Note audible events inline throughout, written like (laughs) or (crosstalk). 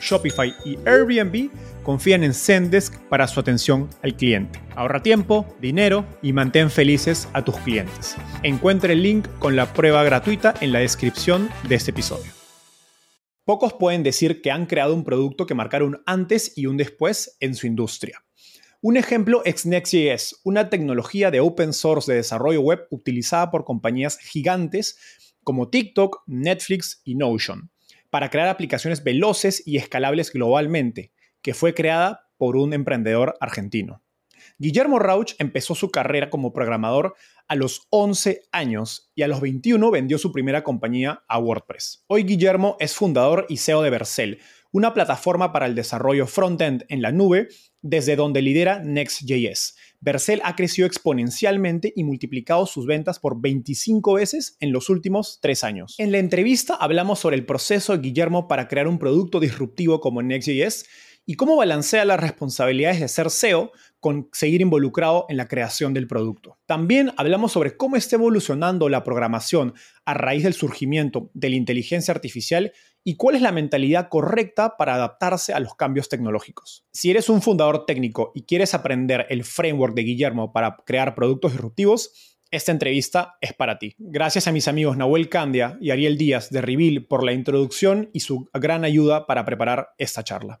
Shopify y Airbnb confían en Zendesk para su atención al cliente. Ahorra tiempo, dinero y mantén felices a tus clientes. Encuentre el link con la prueba gratuita en la descripción de este episodio. Pocos pueden decir que han creado un producto que marcara un antes y un después en su industria. Un ejemplo es Next.js, una tecnología de open source de desarrollo web utilizada por compañías gigantes como TikTok, Netflix y Notion para crear aplicaciones veloces y escalables globalmente, que fue creada por un emprendedor argentino. Guillermo Rauch empezó su carrera como programador a los 11 años y a los 21 vendió su primera compañía a WordPress. Hoy Guillermo es fundador y CEO de Vercel, una plataforma para el desarrollo frontend en la nube, desde donde lidera Next.js. Vercel ha crecido exponencialmente y multiplicado sus ventas por 25 veces en los últimos tres años. En la entrevista hablamos sobre el proceso de Guillermo para crear un producto disruptivo como Next.js y cómo balancea las responsabilidades de ser SEO seguir involucrado en la creación del producto. También hablamos sobre cómo está evolucionando la programación a raíz del surgimiento de la inteligencia artificial y cuál es la mentalidad correcta para adaptarse a los cambios tecnológicos. Si eres un fundador técnico y quieres aprender el framework de Guillermo para crear productos disruptivos, esta entrevista es para ti. Gracias a mis amigos Nahuel Candia y Ariel Díaz de Reveal por la introducción y su gran ayuda para preparar esta charla.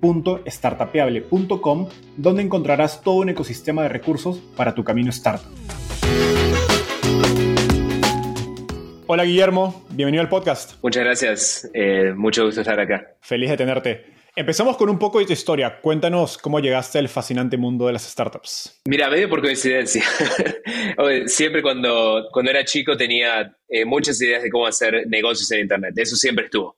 www.startapeable.com, donde encontrarás todo un ecosistema de recursos para tu camino startup. Hola Guillermo, bienvenido al podcast. Muchas gracias, eh, mucho gusto estar acá. Feliz de tenerte. Empezamos con un poco de tu historia. Cuéntanos cómo llegaste al fascinante mundo de las startups. Mira, medio por coincidencia. (laughs) siempre cuando, cuando era chico tenía eh, muchas ideas de cómo hacer negocios en Internet. Eso siempre estuvo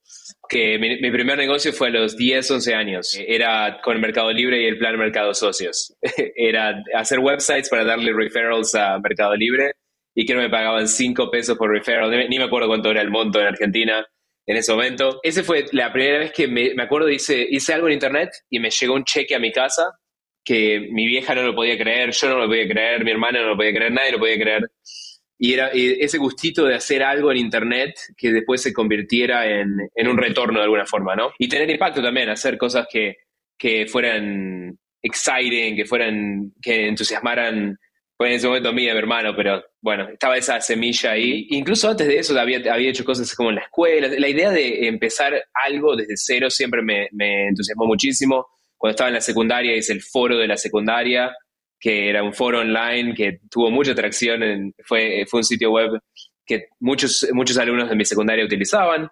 que mi, primer negocio fue a los 10, 11 años. Era con Mercado Libre y el plan Mercado Socios. (laughs) Era hacer websites para darle referrals a Mercado Libre y que no me pagaban 5 pesos por referral. Ni me acuerdo cuánto era el monto en Argentina en ese momento. Esa fue la primera vez que me, me acuerdo, hice, hice algo en internet y me llegó un cheque a mi casa que mi vieja no lo podía creer, yo no lo podía creer, mi hermana no lo podía creer, nadie lo podía creer. Y era ese gustito de hacer algo en Internet que después se convirtiera en, en un retorno de alguna forma, ¿no? Y tener impacto también, hacer cosas que, que fueran exciting, que fueran, que entusiasmaran, fue en ese momento mía, mi hermano, pero bueno, estaba esa semilla ahí. Incluso antes de eso había, había hecho cosas como en la escuela. La idea de empezar algo desde cero siempre me, me entusiasmó muchísimo. Cuando estaba en la secundaria hice el foro de la secundaria que era un foro online que tuvo mucha atracción, fue, fue un sitio web que muchos, muchos alumnos de mi secundaria utilizaban.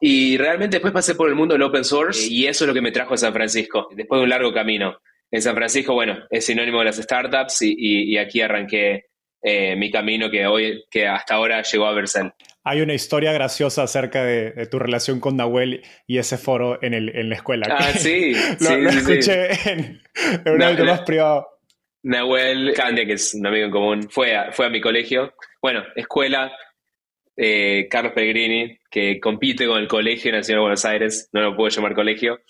Y realmente después pasé por el mundo del open source y eso es lo que me trajo a San Francisco, después de un largo camino. En San Francisco, bueno, es sinónimo de las startups y, y, aquí arranqué eh, mi camino que hoy, que hasta ahora llegó a Vercel. Hay una historia graciosa acerca de, tu relación con Nahuel y ese foro en, el, en la escuela. Ah, (laughs) sí. lo, sí, lo escuché en, un evento más privado. Nahuel Candia, que es un amigo en común, fue a, fue a mi colegio. Bueno, escuela, eh, Carlos Pellegrini, que compite con el Colegio Nacional de Buenos Aires, no lo puedo llamar colegio.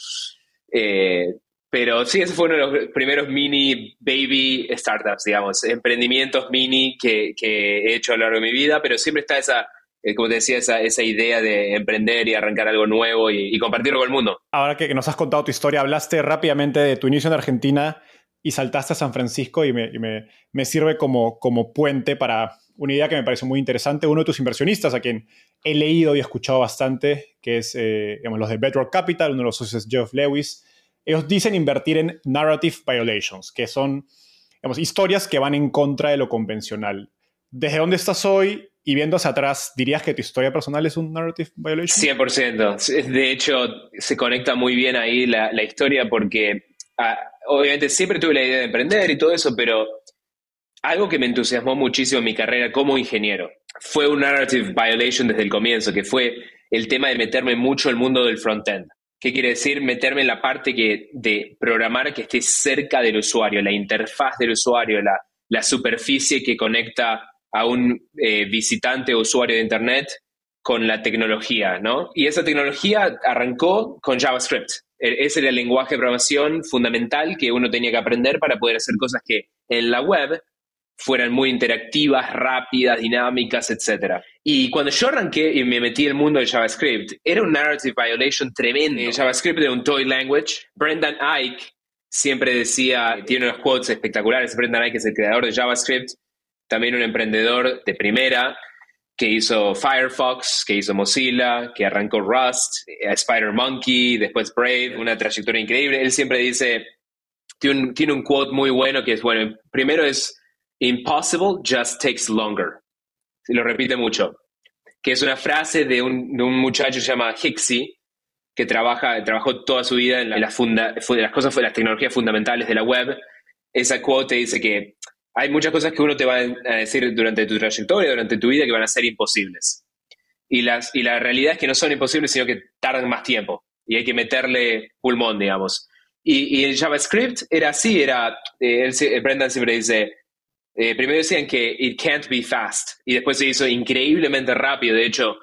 Eh, pero sí, ese fue uno de los primeros mini baby startups, digamos, emprendimientos mini que, he hecho a lo largo de mi vida, pero siempre está esa, eh, como te decía, esa, esa, idea de emprender y arrancar algo nuevo y, compartirlo con el mundo. Ahora que nos has contado tu historia, hablaste rápidamente de tu inicio en Argentina y saltaste a San Francisco y me, me, me sirve como, como puente para una idea que me parece muy interesante. Uno de tus inversionistas, a quien he leído y escuchado bastante, que es eh, digamos, los de Bedrock Capital, uno de los socios Jeff Lewis, ellos dicen invertir en narrative violations, que son digamos, historias que van en contra de lo convencional. ¿Desde dónde estás hoy y viendo hacia atrás, dirías que tu historia personal es un narrative violation? 100%. De hecho, se conecta muy bien ahí la, la historia porque ah, obviamente siempre tuve la idea de emprender y todo eso, pero algo que me entusiasmó muchísimo en mi carrera como ingeniero fue un narrative violation desde el comienzo, que fue el tema de meterme mucho el mundo del frontend. ¿Qué quiere decir? Meterme en la parte que, de programar que esté cerca del usuario, la interfaz del usuario, la, la superficie que conecta a un eh, visitante o usuario de Internet con la tecnología, ¿no? Y esa tecnología arrancó con JavaScript. E, ese era el lenguaje de programación fundamental que uno tenía que aprender para poder hacer cosas que en la web fueran muy interactivas, rápidas, dinámicas, etc. Y cuando yo arranqué y me metí en el mundo de JavaScript, era un narrative violation tremendo. Eh, JavaScript era un toy language. Brendan Ike siempre decía, tiene unos quotes espectaculares, Brendan Ike es el creador de JavaScript, también un emprendedor de primera, que hizo Firefox, que hizo Mozilla, que arrancó Rust, eh, Spider Monkey, después Brave, una trayectoria increíble. Él siempre dice, tiene un, tiene un quote muy bueno que es, bueno, primero es Impossible just takes longer. Lo repite mucho. Que es una frase de un, muchacho que se llama Hixie, que trabaja, trabajó toda su vida en, la, las cosas, las tecnologías fundamentales de la web. Esa quote dice que hay muchas cosas que uno te va a decir durante tu trayectoria, durante tu vida, que van a ser imposibles. Y, las, y la realidad es que no son imposibles, sino que tardan más tiempo. Y hay que meterle pulmón, digamos. Y, y en JavaScript era así, era, eh, Brendan siempre dice, eh, primero decían que it can't be fast y después se hizo increíblemente rápido. De hecho,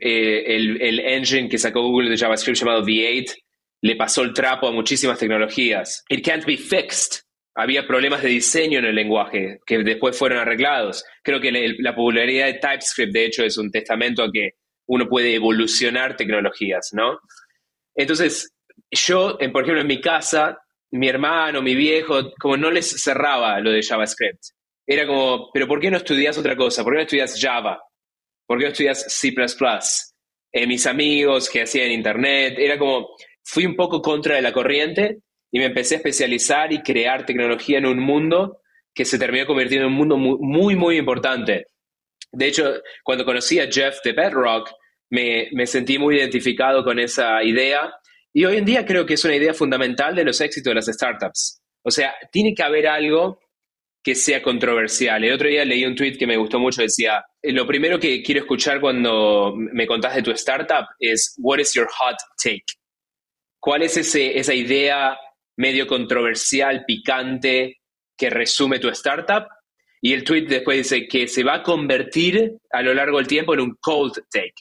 eh, el, el, engine que sacó Google de JavaScript llamado V8 le pasó el trapo a muchísimas tecnologías. It can't be fixed. Había problemas de diseño en el lenguaje que después fueron arreglados. Creo que la popularidad de TypeScript, de hecho, es un testamento a que uno puede evolucionar tecnologías, ¿no? Entonces, yo, por ejemplo, en mi casa, mi hermano, mi viejo, como no les cerraba lo de JavaScript era como, pero ¿por qué no estudias otra cosa? ¿Por qué no estudias Java? ¿Por qué no estudias C ++? Eh, mis amigos que hacían internet, era como, fui un poco contra de la corriente y me empecé a especializar y crear tecnología en un mundo que se terminó convirtiendo en un mundo muy, muy, importante. De hecho, cuando conocí a Jeff de Bedrock, me, me sentí muy identificado con esa idea y hoy en día creo que es una idea fundamental de los éxitos de las startups. O sea, tiene que haber algo que sea controversial. El otro día leí un tweet que me gustó mucho, decía, eh, lo primero que quiero escuchar cuando me contás de tu startup es, what is your hot take? ¿Cuál es ese, esa idea medio controversial, picante, que resume tu startup? Y el tweet después dice que se va a convertir a lo largo del tiempo en un cold take.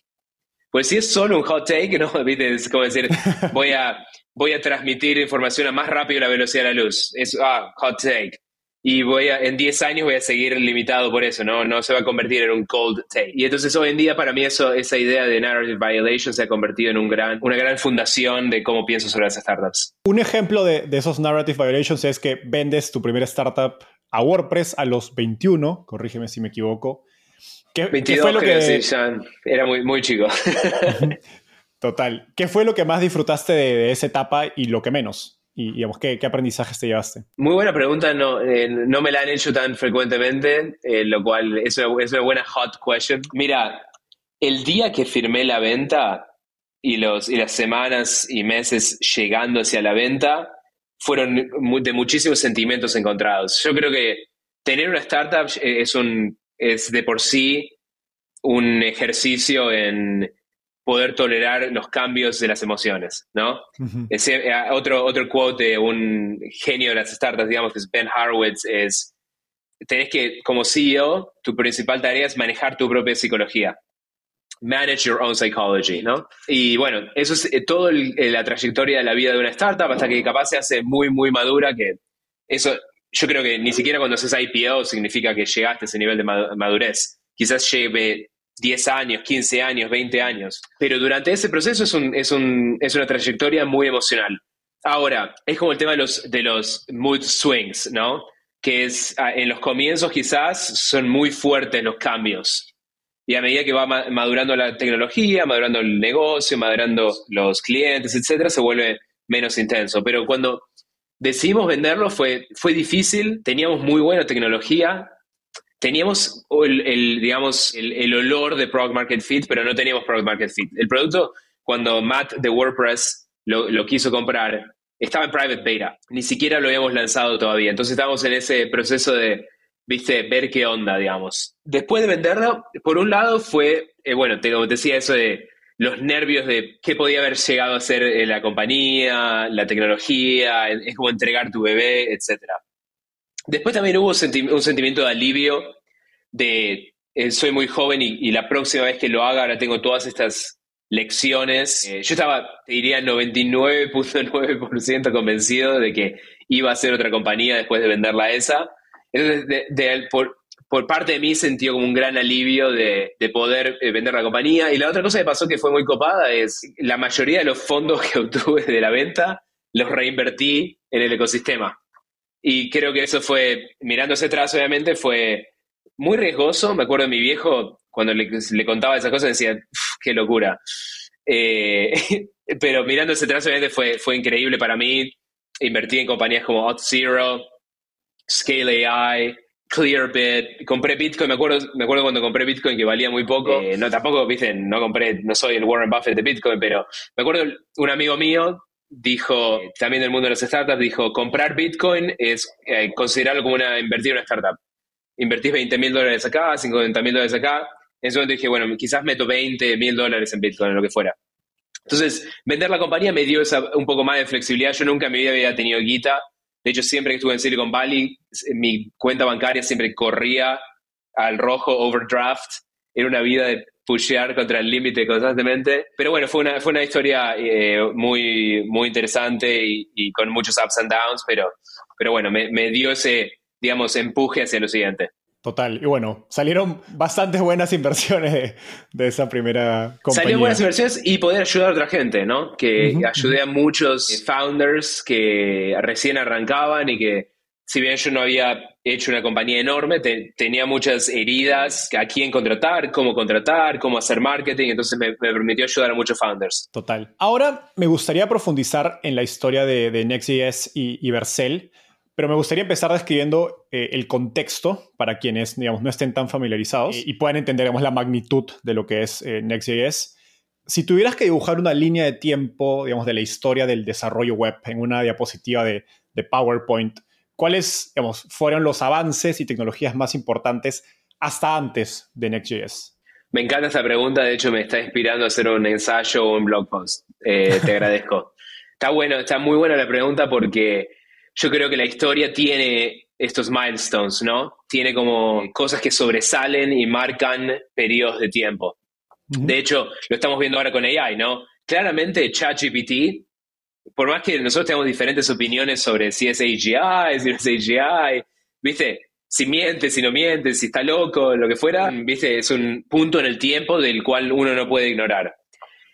Pues si es solo un hot take, ¿no? (laughs) Es como decir, voy a, voy a transmitir información a más rápido la velocidad de la luz. Es, ah, hot take y voy a, en 10 años voy a seguir limitado por eso, ¿no? No se va a convertir en un cold take. Y entonces hoy en día para mí eso, esa idea de narrative violation se ha convertido en un gran, una gran fundación de cómo pienso sobre las startups. Un ejemplo de, de esos narrative violations es que vendes tu primera startup a WordPress a los 21, corrígeme si me equivoco. ¿Qué, 22, fue lo que... era muy, muy chico. (laughs) Total. ¿Qué fue lo que más disfrutaste de esa etapa y lo que menos? Y digamos, ¿qué, ¿qué, aprendizajes te llevaste? Muy buena pregunta, no, eh, no me la han hecho tan frecuentemente, eh, lo cual es una, es una, buena hot question. Mira, el día que firmé la venta y, los, y las semanas y meses llegando hacia la venta fueron de muchísimos sentimientos encontrados. Yo creo que tener una startup es, un, es de por sí un ejercicio en poder tolerar los cambios de las emociones, ¿no? Eh, otro, otro quote de un genio de las startups, digamos, que es Ben Horowitz, es, tenés que, como CEO, tu principal tarea es manejar tu propia psicología. manage your own psychology, ¿no? Y bueno, eso es eh, toda la trayectoria de la vida de una startup hasta que capaz se hace muy, muy madura, que eso yo creo que ni siquiera cuando haces IPO significa que llegaste a ese nivel de madurez. Quizás lleve 10 años, 15 años, 20 años. Pero durante ese proceso es, un, es, un, es una trayectoria muy emocional. Ahora, es como el tema de los, de los mood swings, ¿no? Que es, ah, en los comienzos quizás son muy fuertes los cambios. Y a medida que va madurando la tecnología, madurando el negocio, madurando los clientes, etcétera, se vuelve menos intenso. Pero cuando decidimos venderlo fue, fue difícil, teníamos muy buena tecnología, teníamos el, digamos, el, olor de Product Market Fit, pero no teníamos Product Market Fit. El producto, cuando Matt de WordPress lo, quiso comprar, estaba en private beta, ni siquiera lo habíamos lanzado todavía. Entonces estábamos en ese proceso de, viste, ver qué onda, digamos. Después de venderlo, por un lado fue, eh, bueno, te, decía eso de los nervios de qué podía haber llegado a ser eh, la compañía, la tecnología, es como entregar tu bebé, etcétera. Después también hubo un sentimiento de alivio de eh, soy muy joven y, la próxima vez que lo haga ahora tengo todas estas lecciones. Eh, yo estaba, te diría, 99.9% convencido de que iba a ser otra compañía después de venderla esa. Entonces, por, parte de mí sentí como un gran alivio de, poder eh, vender la compañía. Y la otra cosa que pasó que fue muy copada es la mayoría de los fondos (laughs) que obtuve de la venta los reinvertí en el ecosistema. Y creo que eso fue, mirando hacia atrás, obviamente, fue muy riesgoso. Me acuerdo de mi viejo, cuando le, contaba esas cosas, decía, qué locura. Eh, (laughs) pero mirando hacia atrás, obviamente, fue, fue increíble para mí. Invertí en compañías como Zero, Scale AI, Clearbit, compré Bitcoin, me acuerdo, me acuerdo cuando compré Bitcoin que valía muy poco. Eh, no, tampoco, viste, no compré, no soy el Warren Buffett de Bitcoin, pero me acuerdo un amigo mío dijo, también del mundo de las startups, dijo, comprar Bitcoin es eh, considerarlo como una, invertir en una startup. Invertís 20 mil dólares acá, 50 mil dólares acá. En ese momento dije, bueno, quizás meto 20 mil dólares en Bitcoin, lo que fuera. Entonces, vender la compañía me dio esa, un poco más de flexibilidad. Yo nunca en mi vida había tenido guita. De hecho, siempre que estuve en Silicon Valley, mi cuenta bancaria siempre corría al rojo overdraft. Era una vida de pushear contra el límite constantemente. Pero bueno, fue una, fue una historia eh, muy, muy interesante y, con muchos ups and downs, pero, pero bueno, me, me dio ese, digamos, empuje hacia lo siguiente. Total. Y bueno, salieron bastantes buenas inversiones de, esa primera compañía. Salieron buenas inversiones y poder ayudar a otra gente, ¿no? Que ayudé a muchos founders que recién arrancaban y que si bien yo no había hecho una compañía enorme, tenía muchas heridas a quién contratar, cómo contratar, cómo hacer marketing, entonces me, permitió ayudar a muchos founders. Total. Ahora me gustaría profundizar en la historia de, de Next.js y, y Vercel, pero me gustaría empezar describiendo eh, el contexto para quienes, digamos, no estén tan familiarizados y, puedan entender, digamos, la magnitud de lo que es eh, Next.js. Si tuvieras que dibujar una línea de tiempo, digamos, de la historia del desarrollo web en una diapositiva de, de PowerPoint, ¿cuáles fueron los avances y tecnologías más importantes hasta antes de Next.js? Me encanta esta pregunta, de hecho me está inspirando a hacer un ensayo o un blog post. Eh, te (laughs) agradezco. Está bueno, está muy buena la pregunta porque yo creo que la historia tiene estos milestones, ¿no? Tiene como cosas que sobresalen y marcan periodos de tiempo. De hecho, lo estamos viendo ahora con AI, ¿no? Claramente ChatGPT por más que nosotros tengamos diferentes opiniones sobre si es AGI, si no es AGI, ¿viste? Si miente, si no miente, si está loco, lo que fuera, ¿viste? Es un punto en el tiempo del cual uno no puede ignorar.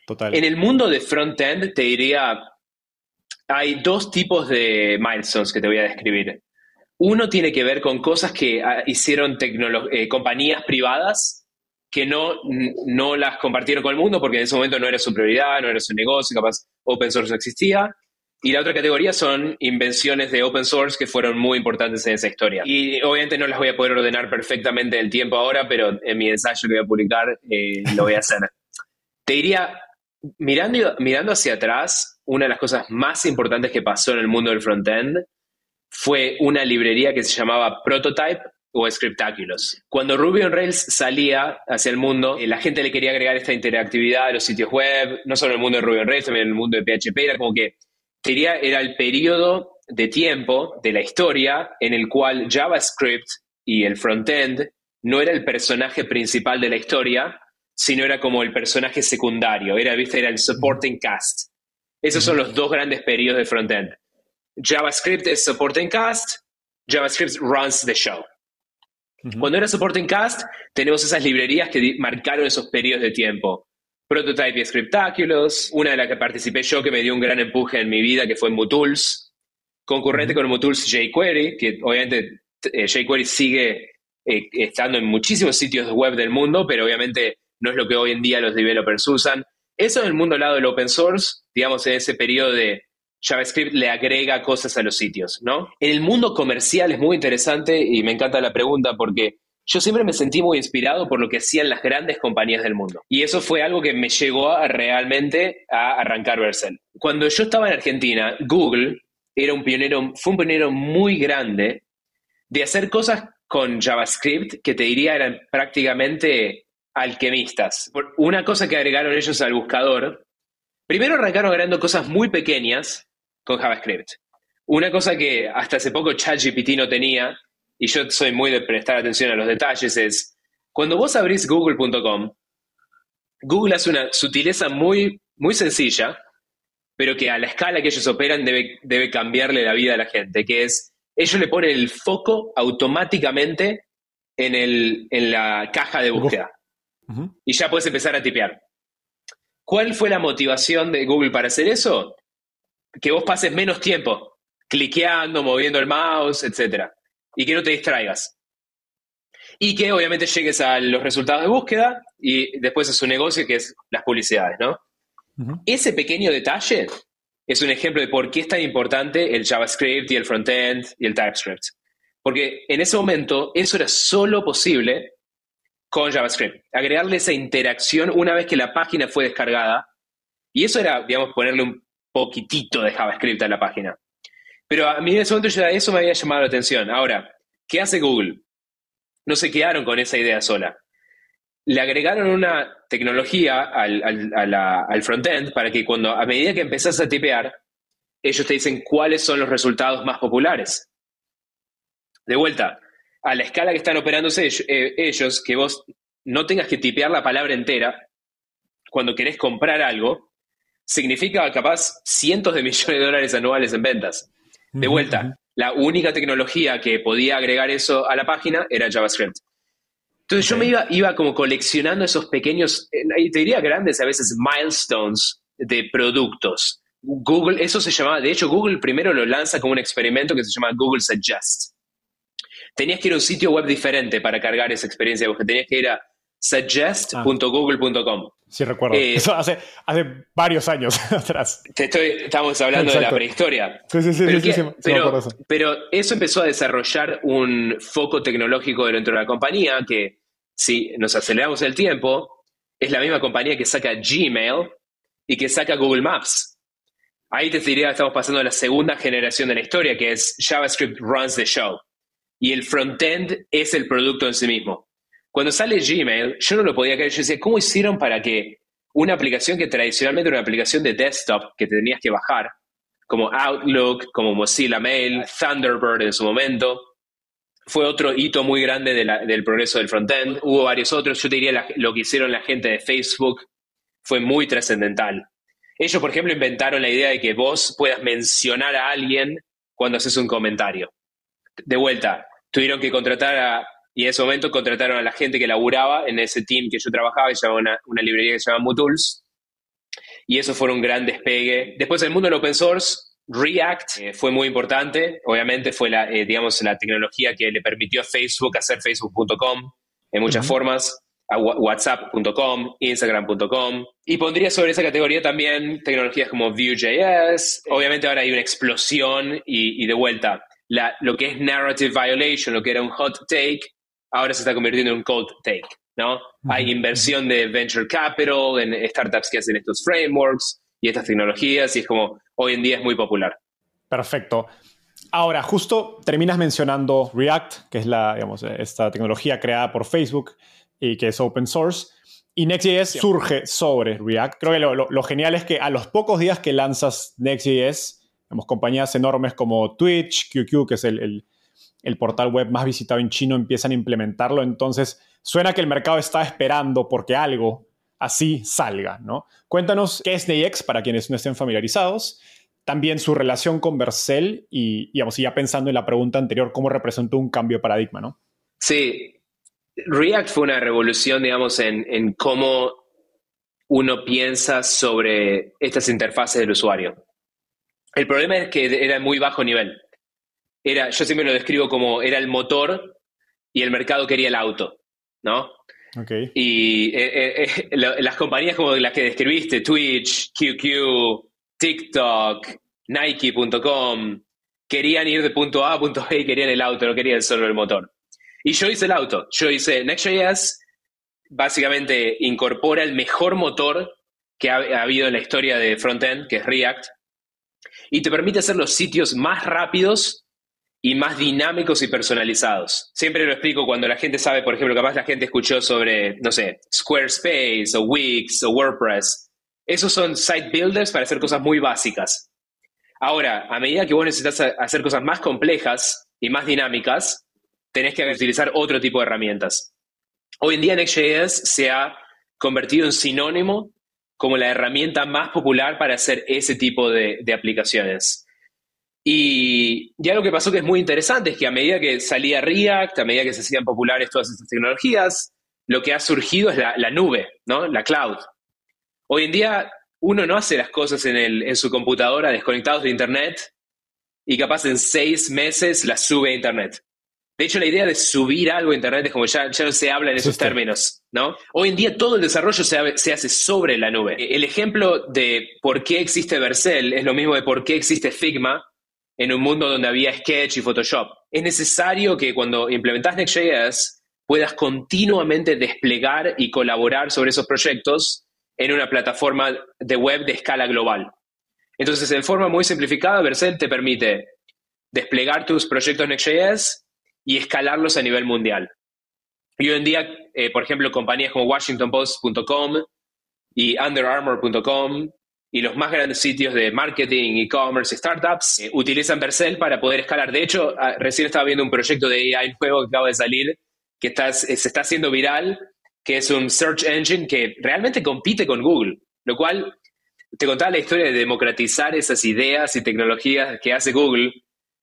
Total. En el mundo de front-end, te diría, hay dos tipos de milestones que te voy a describir. Uno tiene que ver con cosas que ah, hicieron eh, compañías privadas que no, no las compartieron con el mundo porque en ese momento no era su prioridad, no era su negocio, capaz open source no existía. Y la otra categoría son invenciones de open source que fueron muy importantes en esa historia. Y obviamente no las voy a poder ordenar perfectamente en el tiempo ahora, pero en mi ensayo que voy a publicar eh, lo voy a hacer. (laughs) Te diría, mirando, mirando hacia atrás, una de las cosas más importantes que pasó en el mundo del frontend fue una librería que se llamaba Prototype o Scriptaculous. Cuando Ruby on Rails salía hacia el mundo, eh, la gente le quería agregar esta interactividad a los sitios web, no solo en el mundo de Ruby on Rails, también en el mundo de PHP, era como que quería, era el periodo de tiempo de la historia en el cual JavaScript y el frontend no era el personaje principal de la historia, sino era como el personaje secundario, era, ¿viste? era el supporting cast. Esos son los dos grandes periodos de frontend. JavaScript es supporting cast, JavaScript runs the show. Cuando era supporting cast, tenemos esas librerías que marcaron esos periodos de tiempo. Prototype y Scriptaculous, una de las que participé yo que me dio un gran empuje en mi vida, que fue Mutools, concurrente con Mutools jQuery, que obviamente eh, jQuery sigue eh, estando en muchísimos sitios web del mundo, pero obviamente no es lo que hoy en día los developers usan. Eso en el mundo al lado del open source, digamos, en ese periodo de JavaScript le agrega cosas a los sitios, ¿no? En el mundo comercial es muy interesante y me encanta la pregunta porque yo siempre me sentí muy inspirado por lo que hacían las grandes compañías del mundo. Y eso fue algo que me llegó realmente a arrancar Vercel. Cuando yo estaba en Argentina, Google era un pionero, fue un pionero muy grande de hacer cosas con JavaScript que te diría eran prácticamente alquimistas. Una cosa que agregaron ellos al buscador, primero arrancaron agregando cosas muy pequeñas con JavaScript. Una cosa que hasta hace poco ChatGPT no tenía, y yo soy muy de prestar atención a los detalles, es cuando vos abrís google.com, Google hace una sutileza muy, muy sencilla, pero que a la escala que ellos operan debe, debe cambiarle la vida a la gente, que es, ellos le ponen el foco automáticamente en, el, en la caja de búsqueda. Y ya puedes empezar a tipear. ¿Cuál fue la motivación de Google para hacer eso? Que vos pases menos tiempo cliqueando, moviendo el mouse, etc. Y que no te distraigas. Y que obviamente llegues a los resultados de búsqueda y después a su negocio, que es las publicidades, ¿no? Ese pequeño detalle es un ejemplo de por qué es tan importante el JavaScript y el frontend y el TypeScript. Porque en ese momento eso era solo posible con JavaScript. Agregarle esa interacción una vez que la página fue descargada. Y eso era, digamos, ponerle un poquitito de JavaScript a la página. Pero a mí en ese momento eso me había llamado la atención. Ahora, ¿qué hace Google? No se quedaron con esa idea sola le agregaron una tecnología al, al, frontend para que cuando, a medida que empezás a tipear, ellos te dicen cuáles son los resultados más populares. De vuelta, a la escala que están operándose eh, ellos, que vos no tengas que tipear la palabra entera cuando querés comprar algo, significa capaz cientos de millones de dólares anuales en ventas. De vuelta, la única tecnología que podía agregar eso a la página era JavaScript. Entonces yo me iba, iba como coleccionando esos pequeños, eh, te diría grandes a veces, milestones de productos. Google, eso se llamaba, de hecho Google primero lo lanza como un experimento que se llama Google Suggest. Tenías que ir a un sitio web diferente para cargar esa experiencia, porque tenías que ir a suggest.google.com. Sí, recuerdo. Eh, eso hace, hace varios años (laughs) atrás. Te estoy, estamos hablando de la prehistoria. Sí, sí, sí. Pero, pero, eso empezó a desarrollar un foco tecnológico dentro de la compañía que, si nos aceleramos el tiempo, es la misma compañía que saca Gmail y que saca Google Maps. Ahí te diría, estamos pasando a la segunda generación de la historia, que es JavaScript runs the show. Y el frontend es el producto en sí mismo. Cuando sale Gmail, yo no lo podía creer. Yo decía, ¿cómo hicieron para que una aplicación que tradicionalmente era una aplicación de desktop que te tenías que bajar, como Outlook, como Mozilla Mail, Thunderbird en su momento, fue otro hito muy grande del progreso del frontend. Hubo varios otros. Yo te diría lo que hicieron la gente de Facebook fue muy trascendental. Ellos, por ejemplo, inventaron la idea de que vos puedas mencionar a alguien cuando haces un comentario. De vuelta, tuvieron que contratar a y en ese momento contrataron a la gente que laburaba en ese team que yo trabajaba, y se una, una librería que se llama Mutools. Y eso fue un gran despegue. Después, el mundo del open source, React eh, fue muy importante. Obviamente fue la, eh, digamos, la tecnología que le permitió a Facebook hacer facebook.com en muchas formas, a whatsapp.com, instagram.com. Y pondría sobre esa categoría también tecnologías como Vue.js. Obviamente ahora hay una explosión y, y de vuelta. La, lo que es narrative violation, lo que era un hot take, ahora se está convirtiendo en un cold take, ¿no? Hay inversión de venture capital en startups que hacen estos frameworks y estas tecnologías y es como hoy en día es muy popular. Perfecto. Ahora, justo terminas mencionando React, que es la, digamos, esta tecnología creada por Facebook y que es open source. Y Next.js surge sobre React. Creo que lo, lo, genial es que a los pocos días que lanzas Next.js, digamos, compañías enormes como Twitch, QQ, que es el, el portal web más visitado en chino, empiezan a implementarlo. Entonces, suena que el mercado está esperando porque algo así salga, ¿no? Cuéntanos qué es NEIX para quienes no estén familiarizados, también su relación con Vercel y, digamos, ya pensando en la pregunta anterior, cómo representó un cambio de paradigma, ¿no? Sí, React fue una revolución, digamos, en, en cómo uno piensa sobre estas interfaces del usuario. El problema es que era muy bajo nivel. Era, yo siempre lo describo como era el motor y el mercado quería el auto, ¿no? Okay. Y eh, eh, eh, las compañías como las que describiste, Twitch, QQ, TikTok, Nike.com, querían ir de punto A a punto B y querían el auto, no querían solo el motor. Y yo hice el auto. Yo hice Next.js, básicamente incorpora el mejor motor que ha, habido en la historia de frontend, que es React, y te permite hacer los sitios más rápidos y más dinámicos y personalizados. Siempre lo explico cuando la gente sabe, por ejemplo, capaz la gente escuchó sobre, no sé, Squarespace o Wix o WordPress. Esos son site builders para hacer cosas muy básicas. Ahora, a medida que vos necesitas hacer cosas más complejas y más dinámicas, tenés que utilizar otro tipo de herramientas. Hoy en día Next.js se ha convertido en sinónimo como la herramienta más popular para hacer ese tipo de, aplicaciones. Y ya lo que pasó que es muy interesante es que a medida que salía React, a medida que se hacían populares todas estas tecnologías, lo que ha surgido es la, nube, ¿no? La cloud. Hoy en día uno no hace las cosas en, en su computadora desconectados de Internet y capaz en seis meses las sube a Internet. De hecho, la idea de subir algo a Internet es como ya, ya no se habla en esos términos, ¿no? Hoy en día todo el desarrollo se, hace sobre la nube. El ejemplo de por qué existe Vercel es lo mismo de por qué existe Figma en un mundo donde había Sketch y Photoshop. Es necesario que cuando implementas Next.js puedas continuamente desplegar y colaborar sobre esos proyectos en una plataforma de web de escala global. Entonces, en forma muy simplificada, Vercel te permite desplegar tus proyectos Next.js y escalarlos a nivel mundial. Y hoy en día, eh, por ejemplo, compañías como WashingtonPost.com y UnderArmour.com y los más grandes sitios de marketing, e-commerce y startups eh, utilizan Vercel para poder escalar. De hecho, ah, recién estaba viendo un proyecto de AI nuevo que acaba de salir que está, se está haciendo viral, que es un search engine que realmente compite con Google, lo cual te contaba la historia de democratizar esas ideas y tecnologías que hace Google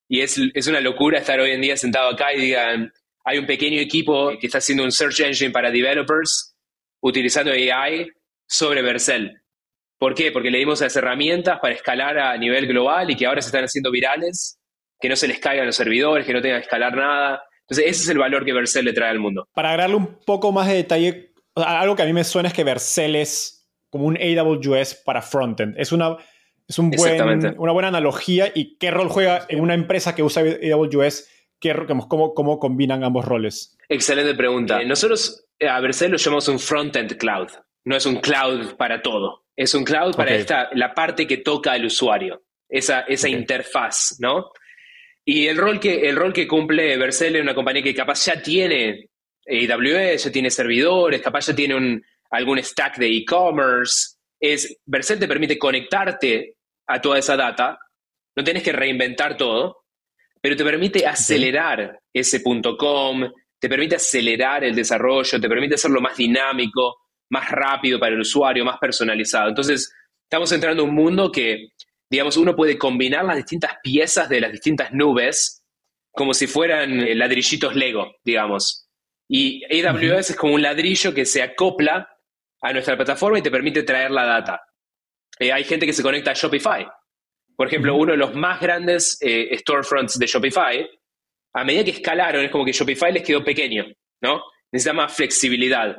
y es, es, una locura estar hoy en día sentado acá y digan, hay un pequeño equipo que está haciendo un search engine para developers utilizando AI sobre Vercel. ¿Por qué? Porque le dimos las herramientas para escalar a nivel global y que ahora se están haciendo virales, que no se les caigan los servidores, que no tengan que escalar nada. Entonces, ese es el valor que Vercel le trae al mundo. Para agregarle un poco más de detalle, algo que a mí me suena es que Vercel es como un AWS para frontend. Es una es un buen, una buena analogía. ¿Y qué rol juega en una empresa que usa AWS? ¿Qué, cómo, ¿Cómo combinan ambos roles? Excelente pregunta. Nosotros a Vercel lo llamamos un front-end cloud. No es un cloud para todo. Es un cloud para esta, la parte que toca al usuario, esa, esa interfaz, ¿no? Y el rol que, el rol que cumple Vercel en una compañía que capaz ya tiene AWS, ya tiene servidores, capaz ya tiene un, algún stack de e-commerce, es Vercel te permite conectarte a toda esa data, no tienes que reinventar todo, pero te permite acelerar ese punto com, te permite acelerar el desarrollo, te permite hacerlo más dinámico, más rápido para el usuario, más personalizado. Entonces, estamos entrando en un mundo que, digamos, uno puede combinar las distintas piezas de las distintas nubes como si fueran eh, ladrillitos Lego, digamos. Y AWS es como un ladrillo que se acopla a nuestra plataforma y te permite traer la data. Eh, hay gente que se conecta a Shopify. Por ejemplo, uno de los más grandes eh, storefronts de Shopify, a medida que escalaron, es como que Shopify les quedó pequeño, ¿no? Necesita más flexibilidad.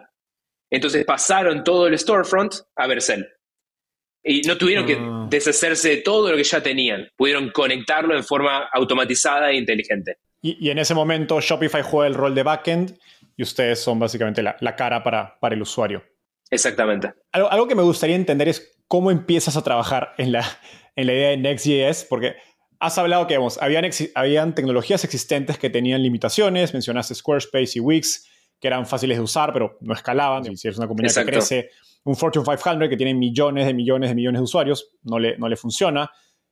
Entonces pasaron todo el storefront a Vercel. Y no tuvieron que ah. deshacerse de todo lo que ya tenían. Pudieron conectarlo en forma automatizada e inteligente. Y, en ese momento Shopify juega el rol de backend y ustedes son básicamente la, cara para, para, el usuario. Exactamente. Algo, algo, que me gustaría entender es cómo empiezas a trabajar en la, en la idea de Next.js, porque has hablado que habían, habían tecnologías existentes que tenían limitaciones, mencionaste Squarespace y Wix, que eran fáciles de usar, pero no escalaban. Si eres una comunidad que crece, un Fortune 500 que tiene millones de millones de millones de usuarios, no le, no le funciona.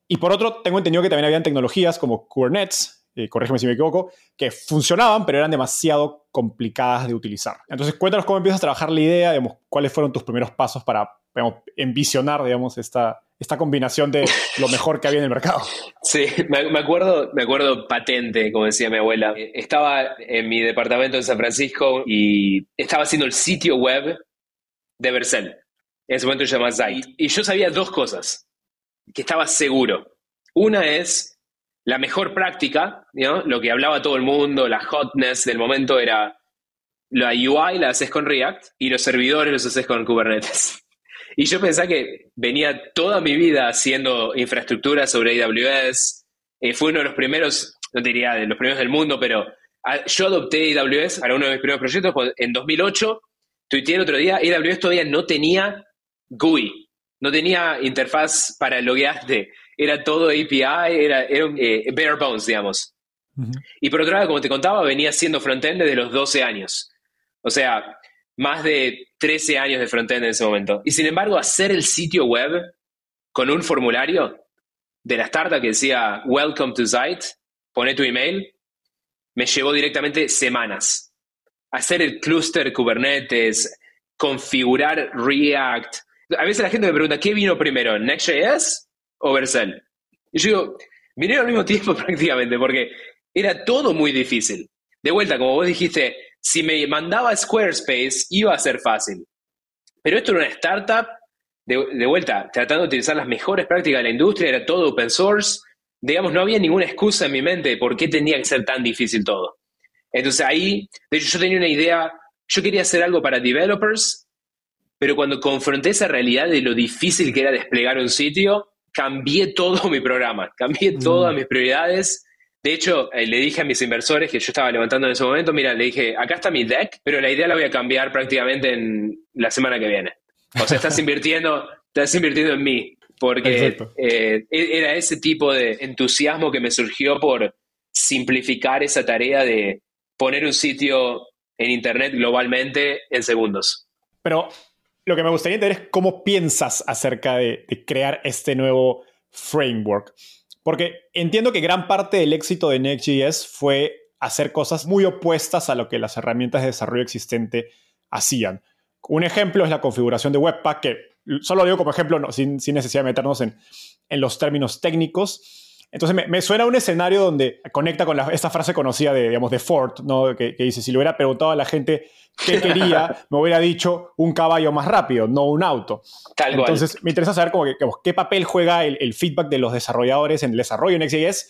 Y por otro, tengo entendido que también habían tecnologías como Kubernetes, eh, corrígeme si me equivoco, que funcionaban, pero eran demasiado complicadas de utilizar. Entonces, cuéntanos cómo empiezas a trabajar la idea, digamos, cuáles fueron tus primeros pasos para digamos, envisionar, digamos, esta, esta combinación de lo mejor que había en el mercado. (laughs) Sí, me, acuerdo, me acuerdo patente, como decía mi abuela. Estaba en mi departamento en San Francisco y estaba haciendo el sitio web de Vercel. En ese momento se llamaba Zite. Y yo sabía dos cosas que estaba seguro. Una es la mejor práctica, lo que hablaba todo el mundo, la hotness del momento era la UI la haces con React y los servidores los haces con Kubernetes. Y yo pensaba que venía toda mi vida haciendo infraestructura sobre AWS. Eh, fue uno de los primeros, no diría de los primeros del mundo, pero ah, yo adopté AWS para uno de mis primeros proyectos en 2008. Tuiteé el otro día, AWS todavía no tenía GUI, no tenía interfaz para loguearte. Era todo API, era, era eh, bare bones, digamos. Y por otro lado, como te contaba, venía siendo frontend desde los 12 años. O sea, más de 13 años de frontend en ese momento. Y sin embargo, hacer el sitio web con un formulario de la startup que decía Welcome to Zite, pone tu email, me llevó directamente semanas. Hacer el cluster Kubernetes, configurar React. A veces la gente me pregunta, ¿qué vino primero, Next.js o Vercel? Y yo digo, vinieron al mismo (laughs) tiempo prácticamente, porque era todo muy difícil. De vuelta, como vos dijiste, si me mandaba Squarespace, iba a ser fácil. Pero esto era una startup, de, vuelta, tratando de utilizar las mejores prácticas de la industria, era todo open source. Digamos, no había ninguna excusa en mi mente de por qué tenía que ser tan difícil todo. Entonces ahí, de hecho, yo tenía una idea, yo quería hacer algo para developers, pero cuando confronté esa realidad de lo difícil que era desplegar un sitio, cambié todo mi programa, cambié todas mm. mis prioridades de hecho, eh, le dije a mis inversores que yo estaba levantando en ese momento, mira, le dije, acá está mi deck, pero la idea la voy a cambiar prácticamente en la semana que viene. O sea, estás (laughs) invirtiendo, estás invirtiendo en mí, porque eh, e-, era ese tipo de entusiasmo que me surgió por simplificar esa tarea de poner un sitio en Internet globalmente en segundos. Pero lo que me gustaría entender es cómo piensas acerca de crear este nuevo framework. Porque entiendo que gran parte del éxito de Next.js fue hacer cosas muy opuestas a lo que las herramientas de desarrollo existente hacían. Un ejemplo es la configuración de Webpack, que solo digo como ejemplo, sin, necesidad de meternos en, en los términos técnicos entonces me, suena un escenario donde conecta con esta frase conocida de, digamos, de Ford, ¿no? que, dice, si le hubiera preguntado a la gente qué (laughs) quería, me hubiera dicho un caballo más rápido, no un auto. Entonces me interesa saber como que, qué papel juega el, feedback de los desarrolladores en el desarrollo en XJS,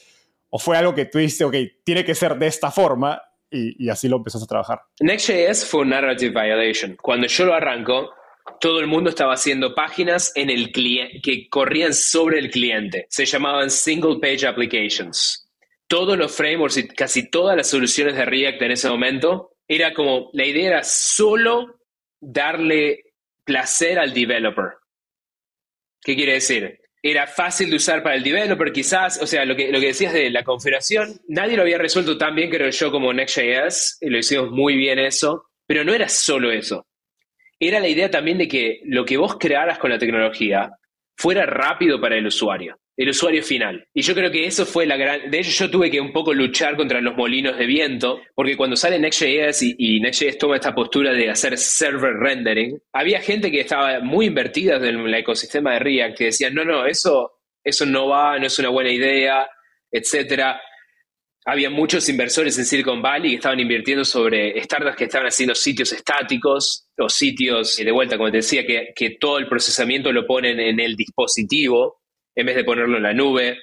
o fue algo que tú dijiste, ok, tiene que ser de esta forma, y, y así lo empezaste a trabajar. Next.js fue un narrative violation. Cuando yo lo arranco, todo el mundo estaba haciendo páginas en el que corrían sobre el cliente. Se llamaban single page applications. Todos los frameworks y casi todas las soluciones de React en ese momento era como la idea era solo darle placer al developer. ¿Qué quiere decir? Era fácil de usar para el developer, quizás, o sea, lo que, lo que decías de la configuración, nadie lo había resuelto tan bien, creo yo, como Next.js, y lo hicimos muy bien eso, pero no era solo eso era la idea también de que lo que vos crearas con la tecnología fuera rápido para el usuario, el usuario final. Y yo creo que eso fue la gran... De hecho, yo tuve que un poco luchar contra los molinos de viento, porque cuando sale Next.js y, y Next.js toma esta postura de hacer server rendering, había gente que estaba muy invertida en el ecosistema de React, que decían, no, no, eso, eso no va, no es una buena idea, etcétera había muchos inversores en Silicon Valley que estaban invirtiendo sobre startups que estaban haciendo sitios estáticos o sitios, de vuelta, como te decía, que, que todo el procesamiento lo ponen en el dispositivo en vez de ponerlo en la nube.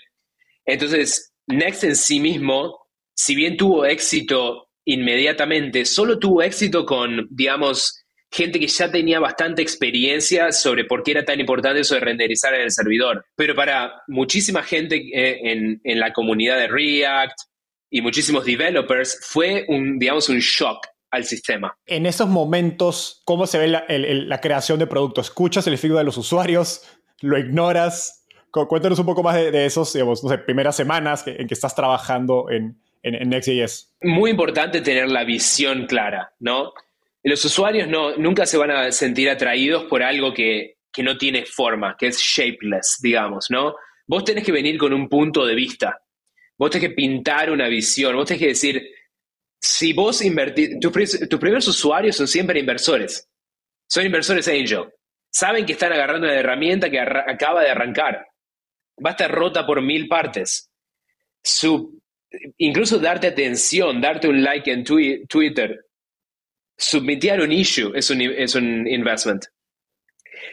Entonces, Next en sí mismo, si bien tuvo éxito inmediatamente, solo tuvo éxito con, digamos, gente que ya tenía bastante experiencia sobre por qué era tan importante eso de renderizar en el servidor. Pero para muchísima gente eh, en, en la comunidad de React, y muchísimos developers, fue un, digamos, un shock al sistema. En esos momentos, ¿cómo se ve la, creación de productos? ¿Escuchas el feedback de los usuarios? ¿Lo ignoras? Cuéntanos un poco más de, esos, digamos, no sé, primeras semanas en que estás trabajando en, en, Next.js. Muy importante tener la visión clara, ¿no? Los usuarios no, nunca se van a sentir atraídos por algo que, que no tiene forma, que es shapeless, digamos, ¿no? Vos tenés que venir con un punto de vista Vos tenés que pintar una visión, vos tenés que decir, si vos invertís, tus, primeros usuarios son siempre inversores, son inversores angel, saben que están agarrando una herramienta que acaba de arrancar, va a estar rota por mil partes. Incluso darte atención, darte un like en Twitter, submitir un issue es un, es un investment.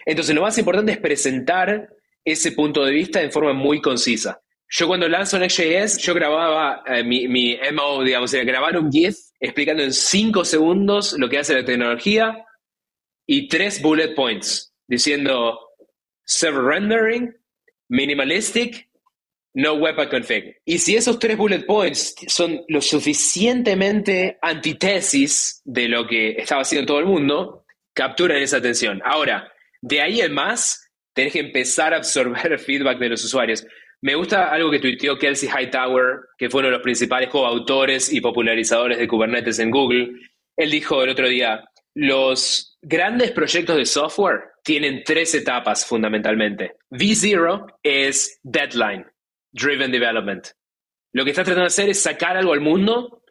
Entonces, lo más importante es presentar ese punto de vista en forma muy concisa. Yo cuando lanzo Next.js, yo grababa eh, mi, mi MO, digamos, era grabar un GIF explicando en cinco segundos lo que hace la tecnología y tres bullet points diciendo server rendering, minimalistic, no web config. Y si esos tres bullet points son lo suficientemente antitesis de lo que estaba haciendo todo el mundo, capturan esa atención. Ahora, de ahí en más, tenés que empezar a absorber (laughs) feedback de los usuarios. Me gusta algo que tuiteó Kelsey Hightower, que fue uno de los principales coautores y popularizadores de Kubernetes en Google. Él dijo el otro día, los grandes proyectos de software tienen tres etapas fundamentalmente. V0 es deadline, driven development. Lo que está tratando de hacer es sacar algo al mundo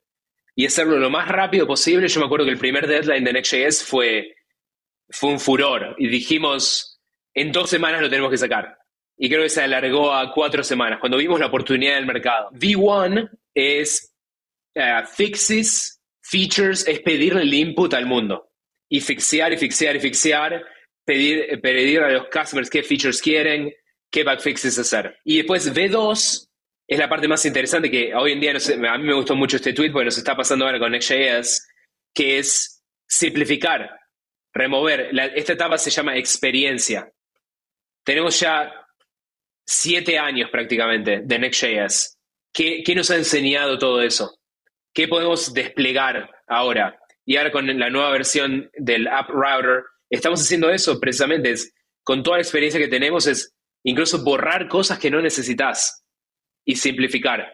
y hacerlo lo más rápido posible. Yo me acuerdo que el primer deadline de Next.js fue, fue un furor y dijimos, en dos semanas lo tenemos que sacar y creo que se alargó a cuatro semanas, cuando vimos la oportunidad del mercado. V1 es uh, fixes, features, es pedirle el input al mundo. Y fixear y fixear y fixear, pedir, pedir a los customers qué features quieren, qué fixes hacer. Y después V2 es la parte más interesante que hoy en día, a mí me gustó mucho este tweet porque nos está pasando ahora con Next.js, que es simplificar, remover. esta etapa se llama experiencia. Tenemos ya siete años prácticamente de Next.js. ¿Qué, ¿Qué nos ha enseñado todo eso? ¿Qué podemos desplegar ahora? Y ahora con la nueva versión del App Router, estamos haciendo eso precisamente. con toda la experiencia que tenemos, es incluso borrar cosas que no necesitas y simplificar.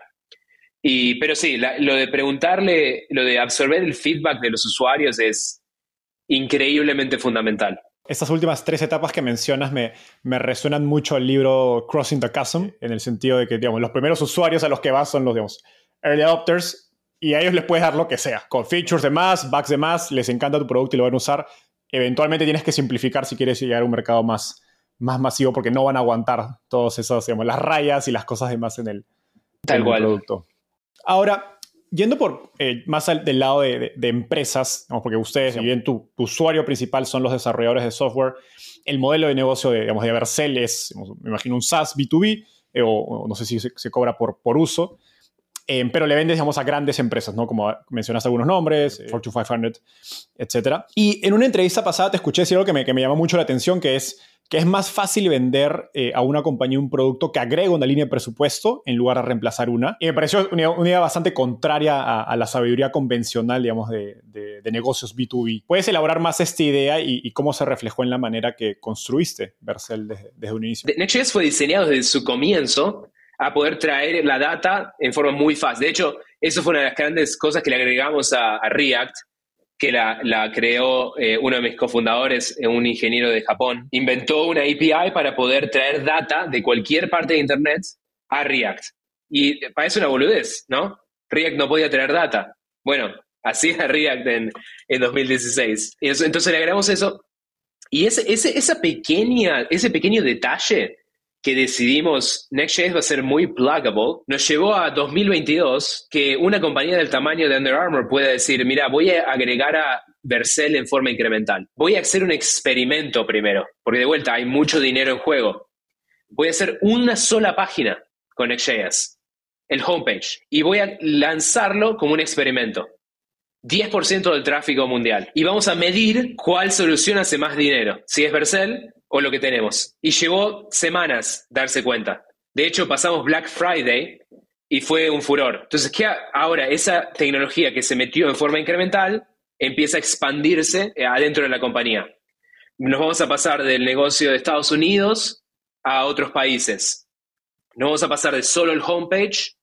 Y, pero sí, lo de preguntarle, lo de absorber el feedback de los usuarios es increíblemente fundamental. Estas últimas tres etapas que mencionas me, me resuenan mucho el libro Crossing the Chasm, en el sentido de que, digamos, los primeros usuarios a los que vas son los, digamos, early adopters, y a ellos les puedes dar lo que sea, con features de más, bugs de más, les encanta tu producto y lo van a usar. Eventualmente tienes que simplificar si quieres llegar a un mercado más, más masivo, porque no van a aguantar todas esas, digamos, las rayas y las cosas de más en el, Tal cual. producto. Ahora, Yendo por eh, más del lado de, empresas, porque ustedes, si bien tu, usuario principal son los desarrolladores de software, el modelo de negocio de, digamos, de Vercel es, me imagino, un SaaS B2B, eh, o, no sé si se, cobra por, por uso, eh, pero le vendes, digamos, a grandes empresas, ¿no? Como mencionaste algunos nombres, Fortune 500, etc. Y en una entrevista pasada te escuché decir algo que me, que me llamó mucho la atención, que es que es más fácil vender eh, a una compañía un producto que agrega una línea de presupuesto en lugar de reemplazar una. Y me pareció una, idea bastante contraria a, la sabiduría convencional, digamos, de, negocios B2B. ¿Puedes elaborar más esta idea y, cómo se reflejó en la manera que construiste Vercel desde, desde un inicio? Next.js fue diseñado desde su comienzo a poder traer la data en forma muy fácil. De hecho, eso fue una de las grandes cosas que le agregamos a React, que la, creó eh, uno de mis cofundadores, eh, un ingeniero de Japón, inventó una API para poder traer data de cualquier parte de Internet a React. Y parece una boludez, ¿no? React no podía traer data. Bueno, así era React en, en 2016. entonces le agregamos eso. Y ese, ese, esa pequeña, ese pequeño detalle que decidimos Next.js va a ser muy pluggable, nos llevó a 2022 que una compañía del tamaño de Under Armour pueda decir, mira, voy a agregar a Vercel en forma incremental. Voy a hacer un experimento primero, porque de vuelta hay mucho dinero en juego. Voy a hacer una sola página con Next.js, el homepage, y voy a lanzarlo como un experimento. 10% del tráfico mundial. Y vamos a medir cuál solución hace más dinero. Si es Vercel o lo que tenemos. Y llevó semanas darse cuenta. De hecho, pasamos Black Friday y fue un furor. Entonces, ¿qué ahora esa tecnología que se metió en forma incremental empieza a expandirse eh, adentro de la compañía? Nos vamos a pasar del negocio de Estados Unidos a otros países. Nos vamos a pasar de solo el homepage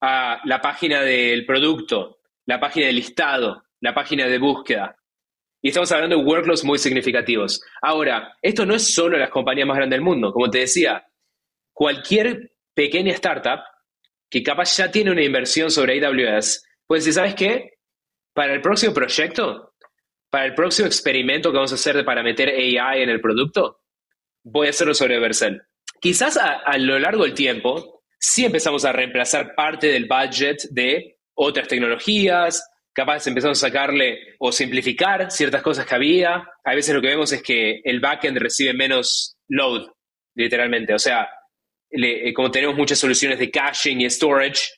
a la página del producto, la página de listado, la página de búsqueda. Y estamos hablando de workloads muy significativos. Ahora, esto no es solo las compañías más grandes del mundo. Como te decía, cualquier pequeña startup que capaz ya tiene una inversión sobre AWS, pues decir, ¿sabes qué? Para el próximo proyecto, para el próximo experimento que vamos a hacer para meter AI en el producto, voy a hacerlo sobre Vercel. Quizás a, lo largo del tiempo, sí empezamos a reemplazar parte del budget de otras tecnologías, capaz empezamos a sacarle o simplificar ciertas cosas que había. A veces lo que vemos es que el backend recibe menos load, literalmente. O sea, eh, como tenemos muchas soluciones de caching y storage,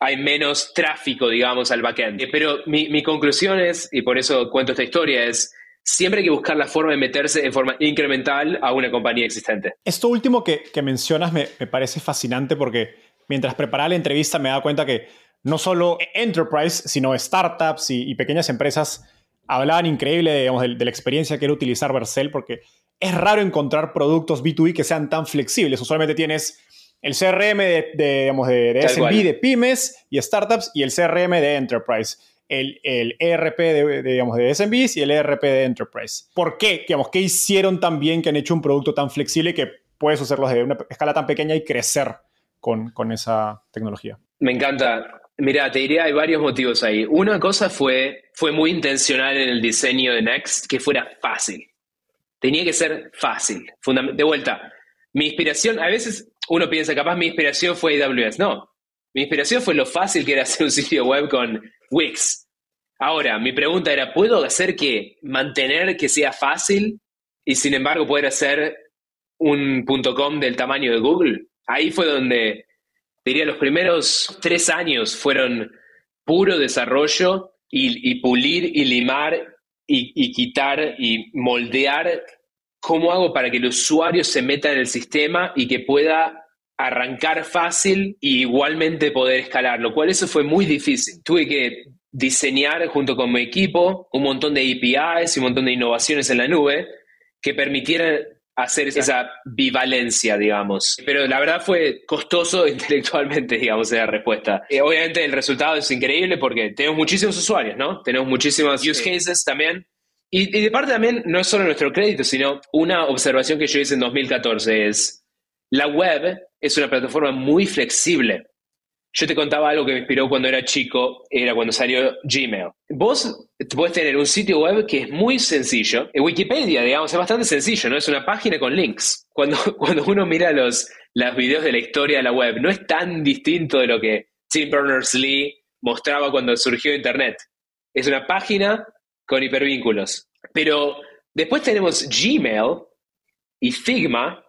hay menos tráfico, digamos, al backend. Eh, pero mi, mi conclusión es, y por eso cuento esta historia, es siempre hay que buscar la forma de meterse en forma incremental a una compañía existente. Esto último que, mencionas me, parece fascinante porque mientras preparaba la entrevista me daba cuenta que no solo enterprise, sino startups y, pequeñas empresas hablaban increíble de, de, la experiencia que era utilizar Vercel porque es raro encontrar productos B2B que sean tan flexibles. Usualmente tienes el CRM de, de, SMB, de pymes y startups, y el CRM de enterprise. El, el ERP de, digamos, de SMBs y el ERP de Enterprise. ¿Por qué? Digamos, ¿Qué hicieron tan bien que han hecho un producto tan flexible que puedes hacerlo de una escala tan pequeña y crecer con, con esa tecnología? Me encanta. Mira, te diría, hay varios motivos ahí. Una cosa fue, fue muy intencional en el diseño de Next, que fuera fácil. Tenía que ser fácil. De vuelta, mi inspiración, a veces uno piensa, capaz mi inspiración fue AWS. No, mi inspiración fue lo fácil que era hacer un sitio web con Wix. Ahora, mi pregunta era, ¿puedo hacer que mantener que sea fácil y sin embargo poder hacer un .com del tamaño de Google? Ahí fue donde, diría, los primeros tres años fueron puro desarrollo y pulir y limar y, quitar y moldear cómo hago para que el usuario se meta en el sistema y que pueda arrancar fácil y igualmente poder escalar, lo cual eso fue muy difícil. Tuve que diseñar junto con mi equipo un montón de APIs y un montón de innovaciones en la nube que permitieran hacer esa bivalencia, digamos. Pero la verdad fue costoso (laughs) intelectualmente, digamos, esa respuesta. Eh, obviamente el resultado es increíble porque tenemos muchísimos usuarios, ¿no? Tenemos muchísimos use cases también. Y, de parte también no es solo nuestro crédito, sino una observación que yo hice en 2014 es, la web es una plataforma muy flexible. Yo te contaba algo que me inspiró cuando era chico, era cuando salió Gmail. Vos puedes tener un sitio web que es muy sencillo. En Wikipedia, digamos, es bastante sencillo, ¿no? Es una página con links. Cuando, (laughs) cuando uno mira los, los videos de la historia de la web, no es tan distinto de lo que Tim Berners-Lee mostraba cuando surgió Internet. Es una página con hipervínculos. Pero después tenemos Gmail y Figma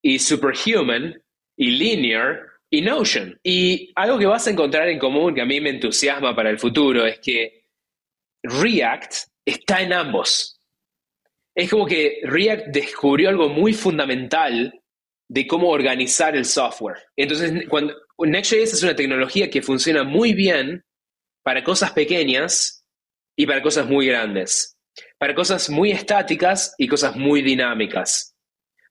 y Superhuman y Linear y. Y algo que vas a encontrar en común que a mí me entusiasma para el futuro es que React está en ambos. Es como que React descubrió algo muy fundamental de cómo organizar el software. Entonces, cuando Next.js es una tecnología que funciona muy bien para cosas pequeñas y para cosas muy grandes. Para cosas muy estáticas y cosas muy dinámicas.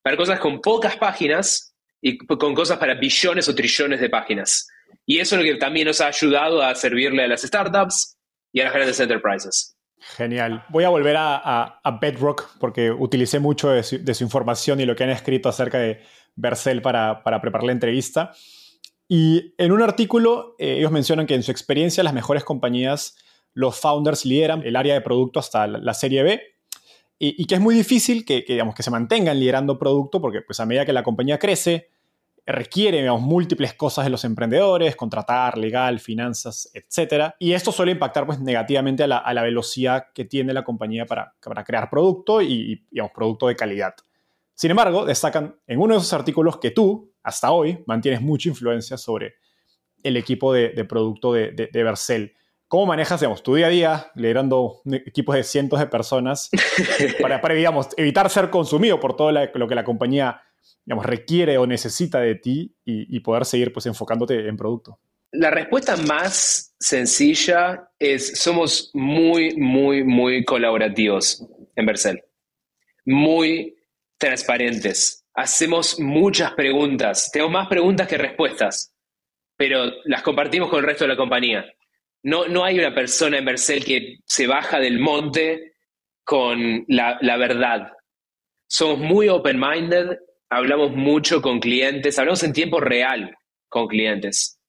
Para cosas con pocas páginas y con cosas para billones o trillones de páginas. Y eso es lo que también nos ha ayudado a servirle a las startups y a las grandes enterprises. Genial. Voy a volver a, Bedrock porque utilicé mucho de su, información y lo que han escrito acerca de Vercel para, para preparar la entrevista. Y en un artículo eh, ellos mencionan que en su experiencia las mejores compañías, los founders lideran el área de producto hasta la, serie B y, que es muy difícil que, que, digamos, que se mantengan liderando producto porque pues, a medida que la compañía crece, requiere múltiples cosas de los emprendedores, contratar, legal, finanzas, etc. Y esto suele impactar pues, negativamente a la, velocidad que tiene la compañía para, para crear producto y, digamos, producto de calidad. Sin embargo, destacan en uno de esos artículos que tú, hasta hoy, mantienes mucha influencia sobre el equipo de, producto de, de, Vercel. ¿Cómo manejas, digamos, tu día a día liderando equipos de cientos de personas para, para digamos, evitar ser consumido por todo lo que la compañía digamos, requiere o necesita de ti y, poder seguir pues enfocándote en producto? La respuesta más sencilla es somos muy, muy, muy colaborativos en Vercel. Muy transparentes. Hacemos muchas preguntas. Tenemos más preguntas que respuestas, pero las compartimos con el resto de la compañía. No, no hay una persona en Vercel que se baja del monte con la verdad. Somos muy open-minded hablamos mucho con clientes, hablamos en tiempo real con clientes.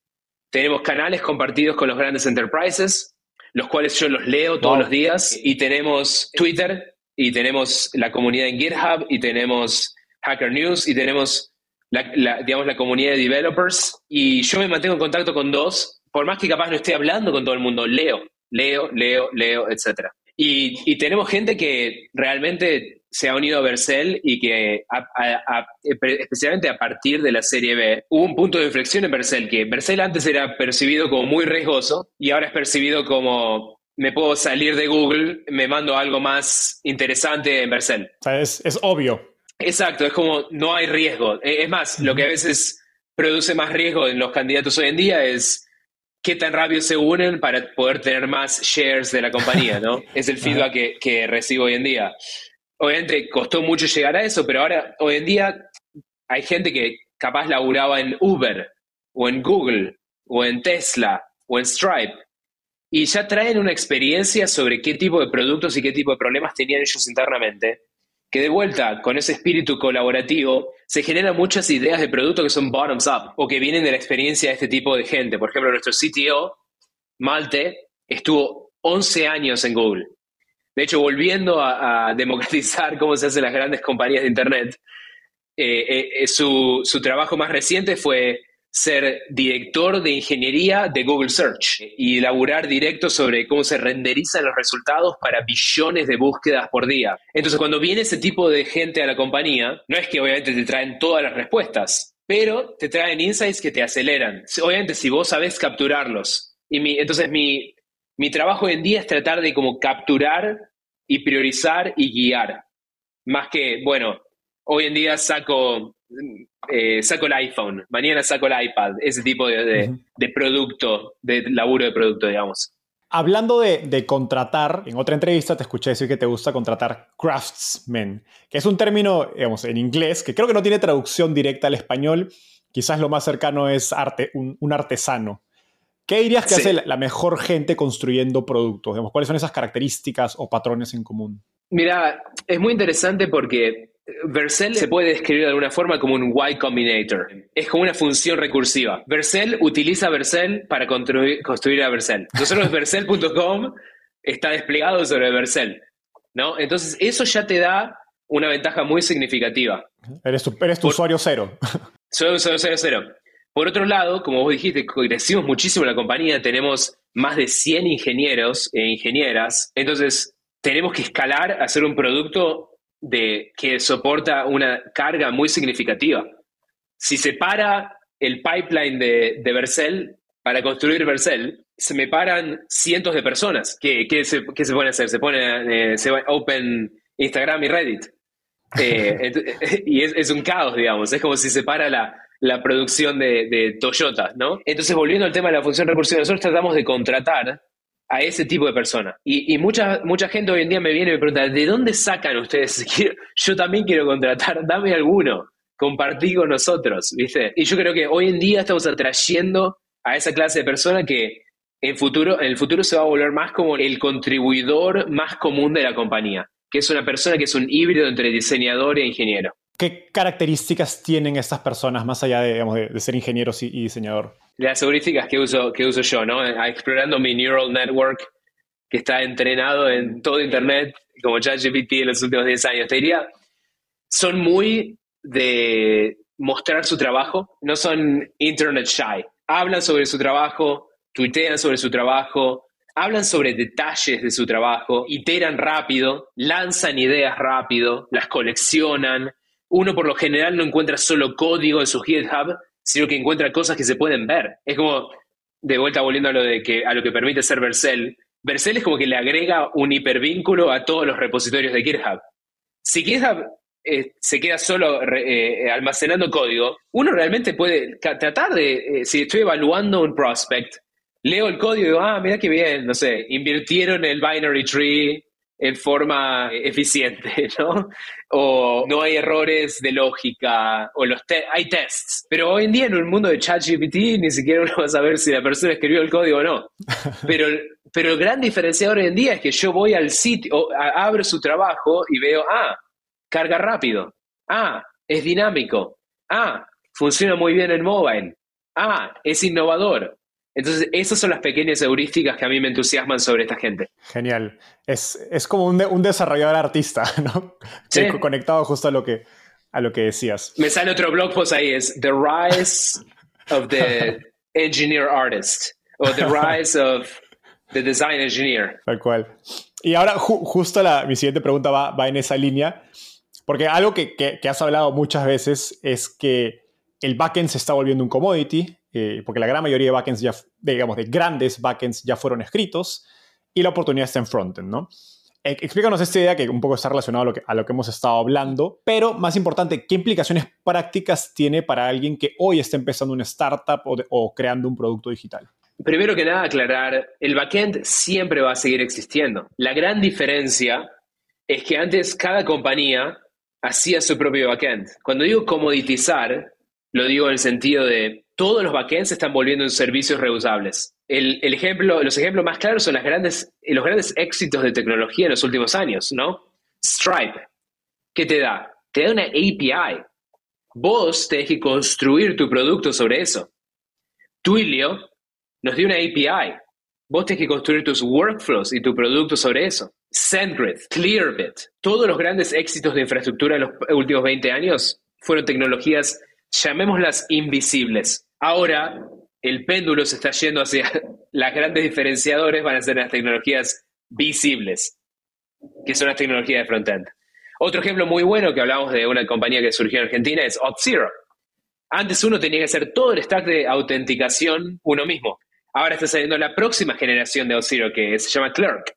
tenemos canales compartidos con los grandes enterprises, los cuales yo los leo todos los días, y tenemos Twitter, y tenemos la comunidad en GitHub, y tenemos Hacker News, y tenemos la, digamos, la comunidad de developers, y yo me mantengo en contacto con dos, por más que capaz no esté hablando con todo el mundo, leo, leo, leo, leo, etc. Y, y tenemos gente que realmente se ha unido a Vercel y que especialmente a partir de la serie B hubo un punto de inflexión en Vercel que Vercel antes era percibido como muy riesgoso y ahora es percibido como me puedo salir de Google, me mando algo más interesante en Vercel. O sea, es, es obvio. Exacto, es como no hay riesgo. E, es más, lo que a veces produce más riesgo en los candidatos hoy en día es qué tan rápido se unen para poder tener más shares de la compañía, ¿no? (laughs) es el feedback que, que recibo hoy en día obviamente costó mucho llegar a eso, pero ahora, hoy en día, hay gente que capaz laburaba en Uber, o en Google, o en Tesla, o en Stripe, y ya traen una experiencia sobre qué tipo de productos y qué tipo de problemas tenían ellos internamente, que de vuelta, con ese espíritu colaborativo, se generan muchas ideas de productos que son bottoms up, o que vienen de la experiencia de este tipo de gente. Por ejemplo, nuestro CTO, Malte, estuvo 11 años en Google. De hecho, volviendo a, (laughs) democratizar cómo se hacen las grandes compañías de Internet, eh, eh, eh, su, trabajo más reciente fue ser director de ingeniería de Google Search y laburar directo sobre cómo se renderizan los resultados para billones de búsquedas por día. Entonces, cuando viene ese tipo de gente a la compañía, no es que obviamente te traen todas las respuestas, pero te traen insights que te aceleran. Obviamente, si vos sabés capturarlos. Y entonces, mi, mi trabajo hoy en día es tratar de como capturar y priorizar y guiar. Más que, bueno, hoy en día saco, eh, saco el iPhone, mañana saco el iPad, ese tipo de, producto, de laburo de producto, digamos. Hablando de, contratar, en otra entrevista te escuché decir que te gusta contratar craftsmen, que es un término, digamos, en inglés, que creo que no tiene traducción directa al español. Quizás lo más cercano es arte, un artesano. ¿Qué dirías que hace la mejor gente construyendo productos? ¿Cuáles son esas características o patrones en común? Mira, es muy interesante porque Vercel se puede describir de alguna forma como un Y Combinator. Es como una función recursiva. Vercel utiliza Vercel para construir, a Vercel. Nosotros (laughs) Vercel.com está desplegado sobre Vercel. ¿no? Entonces, eso ya te da una ventaja muy significativa. Eres tu, usuario cero. Soy usuario cero, cero. Por otro lado, como vos dijiste, crecimos muchísimo la compañía, tenemos más de 100 ingenieros e ingenieras, entonces tenemos que escalar hacer un producto de, que soporta una carga muy significativa. Si se para el pipeline de, de Vercel, para construir Vercel, se me paran cientos de personas. ¿Qué, se, qué se, hacer? Se pone, eh, se va open Instagram y Reddit. Eh, (laughs) (laughs) y es, es, un caos, digamos. Es como si se para la, la producción de, Toyota, ¿no? Entonces, volviendo al tema de la función recursiva, nosotros tratamos de contratar a ese tipo de persona. Y, mucha, mucha gente hoy en día me viene y me pregunta, ¿de dónde sacan ustedes? (laughs) yo también quiero contratar, dame alguno, compartí con nosotros, ¿viste? Y yo creo que hoy en día estamos atrayendo a esa clase de persona que en, futuro, en el futuro se va a volver más como el contribuidor más común de la compañía, que es una persona que es un híbrido entre diseñador e ingeniero. ¿Qué características tienen estas personas más allá de, de, ser ingenieros y, diseñador? Las heurísticas que uso, que uso yo, ¿no? Explorando mi neural network que está entrenado en todo Internet, como ChatGPT en los últimos 10 años. Te diría, son muy de mostrar su trabajo, no son internet shy. Hablan sobre su trabajo, tuitean sobre su trabajo, hablan sobre detalles de su trabajo, iteran rápido, lanzan ideas rápido, las coleccionan, uno por lo general no encuentra solo código en su GitHub, sino que encuentra cosas que se pueden ver. Es como, de vuelta volviendo a lo, de que, a lo que permite ser Vercel, Vercel es como que le agrega un hipervínculo a todos los repositorios de GitHub. Si GitHub eh, se queda solo eh, almacenando código, uno realmente puede tratar de, eh, si estoy evaluando un prospect, leo el código y digo, ah, mira qué bien, no sé, invirtieron el binary tree en forma eficiente, (laughs) ¿no? O no hay errores de lógica, o los hay tests. Pero hoy en día en un mundo de ChatGPT ni siquiera uno va a saber si la persona escribió el código o no. (laughs) Pero, pero el gran diferenciador hoy en día es que yo voy al sitio, abro su trabajo y veo, ah, carga rápido. Ah, es dinámico. Ah, funciona muy bien en mobile. Ah, es innovador. Entonces, esas son las pequeñas heurísticas que a mí me entusiasman sobre esta gente. Genial. Es, es como un, un, desarrollador artista, (laughs) ¿no? Sí. Conectado justo a lo, que, a lo que decías. Me sale otro blog post ahí, es The Rise of the Engineer Artist, o The Rise of the Design Engineer. Tal cual. Y ahora justo la, mi siguiente pregunta va, va en esa línea, porque algo que, que, que has hablado muchas veces es que el backend se está volviendo un commodity, eh, porque la gran mayoría de backends digamos, de grandes backends ya fueron escritos y la oportunidad está en frontend, ¿no? Eh, explícanos esta idea que un poco está relacionado a lo, que, a lo que hemos estado hablando, pero más importante, ¿qué implicaciones prácticas tiene para alguien que hoy está empezando una startup o, o creando un producto digital? Primero que nada, aclarar, el backend siempre va a seguir existiendo. La gran diferencia es que antes cada compañía hacía su propio backend. Cuando digo comoditizar, lo digo en el sentido de todos los backends se están volviendo en servicios reusables. El, ejemplo, los ejemplos más claros son grandes, los grandes éxitos de tecnología en los últimos años, ¿no? Stripe, ¿qué te da? Te da una API. Vos tenés que construir tu producto sobre eso. Twilio nos dio una API. Vos tenés que construir tus workflows y tu producto sobre eso. SendGrid, Clearbit, todos los grandes éxitos de infraestructura en los últimos 20 años fueron tecnologías llamémoslas invisibles. Ahora el péndulo se está yendo hacia (laughs) las grandes diferenciadores, van a ser las tecnologías visibles, que son las tecnologías de frontend. Otro ejemplo muy bueno que hablamos de una compañía que surgió en Argentina es Auth0. Antes uno tenía que hacer todo el stack de autenticación uno mismo. Ahora está saliendo la próxima generación de Auth0 que se llama Clerk,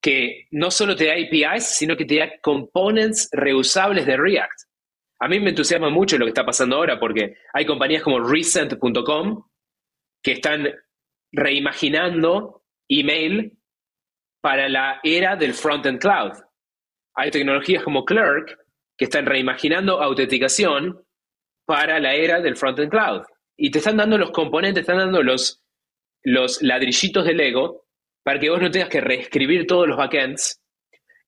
que no solo te da APIs, sino que te da components reusables de React. A mí me entusiasma mucho lo que está pasando ahora porque hay compañías como Recent.com que están reimaginando email para la era del front-end cloud. Hay tecnologías como Clerk que están reimaginando autenticación para la era del front-end cloud. Y te están dando los componentes, están dando los, los ladrillitos de Lego para que vos no tengas que reescribir todos los backends.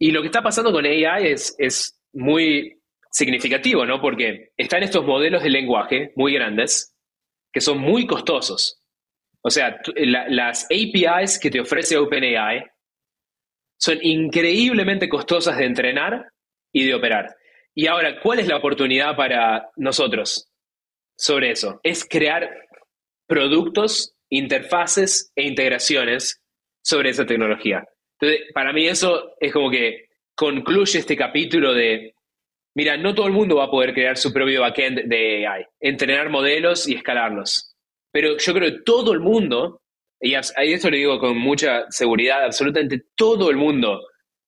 Y lo que está pasando con AI es, es muy significativo, ¿no? Porque están estos modelos de lenguaje muy grandes que son muy costosos. O sea, las APIs que te ofrece OpenAI son increíblemente costosas de entrenar y de operar. Y ahora, ¿cuál es la oportunidad para nosotros sobre eso? Es crear productos, interfaces e integraciones sobre esa tecnología. Entonces, para mí eso es como que concluye este capítulo de Mira, no todo el mundo va a poder crear su propio backend de AI, entrenar modelos y escalarlos. Pero yo creo que todo el mundo, y esto lo digo con mucha seguridad, absolutamente todo el mundo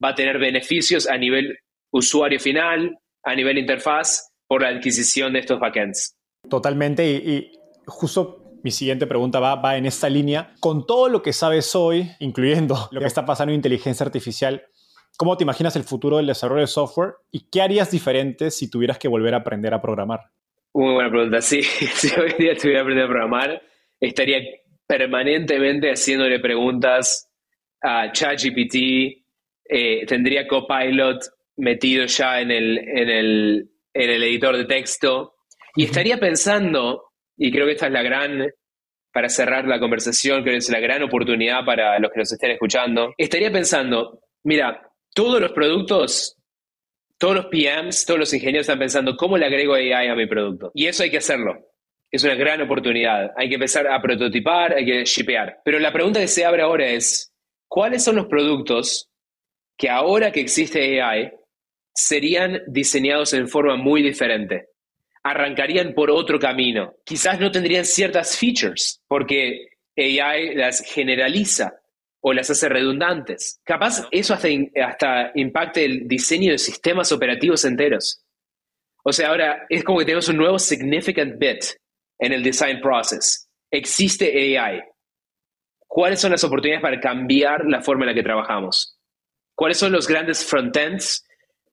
va a tener beneficios a nivel usuario final, a nivel interfaz, por la adquisición de estos backends. Totalmente, y, justo mi siguiente pregunta va, va, en esta línea. Con todo lo que sabes hoy, incluyendo lo que está pasando en inteligencia artificial, ¿Cómo te imaginas el futuro del desarrollo de software y qué harías diferente si tuvieras que volver a aprender a programar? Muy buena pregunta. (laughs) Sí, si hoy día estuviera aprendiendo a programar, estaría permanentemente haciéndole preguntas a ChatGPT, eh, tendría Copilot metido ya en el, en el, en el editor de texto y estaría pensando, y creo que esta es la gran, para cerrar la conversación, creo que es la gran oportunidad para los que nos estén escuchando, estaría pensando, mira, todos los productos, todos los PMs, todos los ingenieros están pensando cómo le agrego AI a mi producto. Y eso hay que hacerlo. Es una gran oportunidad. Hay que empezar a prototipar, hay que shipear. Pero la pregunta que se abre ahora es, ¿cuáles son los productos que ahora que existe AI serían diseñados en forma muy diferente? Arrancarían por otro camino. Quizás no tendrían ciertas features porque AI las generaliza o las hace redundantes. Capaz eso hasta, hasta impacte el diseño de sistemas operativos enteros. O sea, ahora es como que tenemos un nuevo significant bit en el design process. Existe AI. ¿Cuáles son las oportunidades para cambiar la forma en la que trabajamos? ¿Cuáles son los grandes frontends?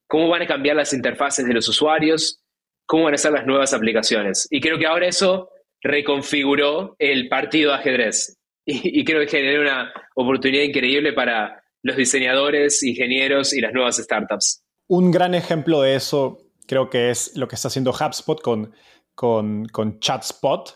¿Cómo van a cambiar las interfaces de los usuarios? ¿Cómo van a ser las nuevas aplicaciones? Y creo que ahora eso reconfiguró el partido de ajedrez y, creo que genera una oportunidad increíble para los diseñadores, ingenieros y las nuevas startups. Un gran ejemplo de eso creo que es lo que está haciendo HubSpot con, con, con ChatSpot.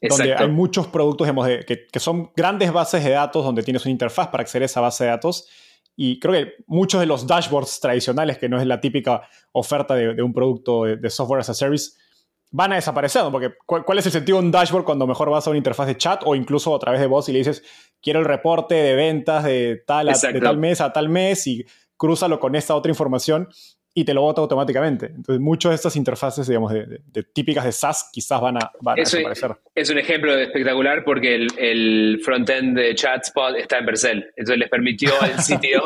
donde hay muchos productos digamos, que, que, son grandes bases de datos donde tienes una interfaz para acceder a esa base de datos. Y creo que muchos de los dashboards tradicionales, que no es la típica oferta de, un producto de, software as a service, van a desaparecer. Porque ¿cuál, es el sentido de un dashboard cuando mejor vas a una interfaz de chat o incluso a través de voz y le dices, quiero el reporte de ventas de tal, de tal mes a tal mes y crúzalo con esta otra información? y te lo bota automáticamente. Entonces, muchas de estas interfaces, digamos, de, típicas de SaaS quizás van a, van a desaparecer. Es un ejemplo espectacular porque el, el frontend de ChatSpot está en Vercel. Entonces, les permitió al (laughs) sitio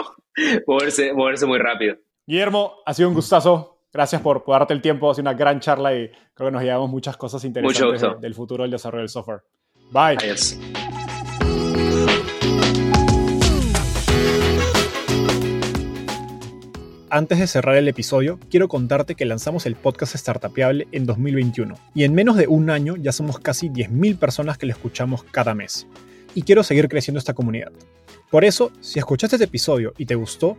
moverse, moverse muy rápido. Guillermo, ha sido un gustazo. Gracias por, darte el tiempo. Ha sido una gran charla y creo que nos llevamos muchas cosas interesantes del futuro del desarrollo del software. Bye. Adiós. Antes de cerrar el episodio, quiero contarte que lanzamos el podcast Startupiable en 2021 y en menos de un año ya somos casi 10.000 personas que lo escuchamos cada mes. Y quiero seguir creciendo esta comunidad. Por eso, si escuchaste este episodio y te gustó,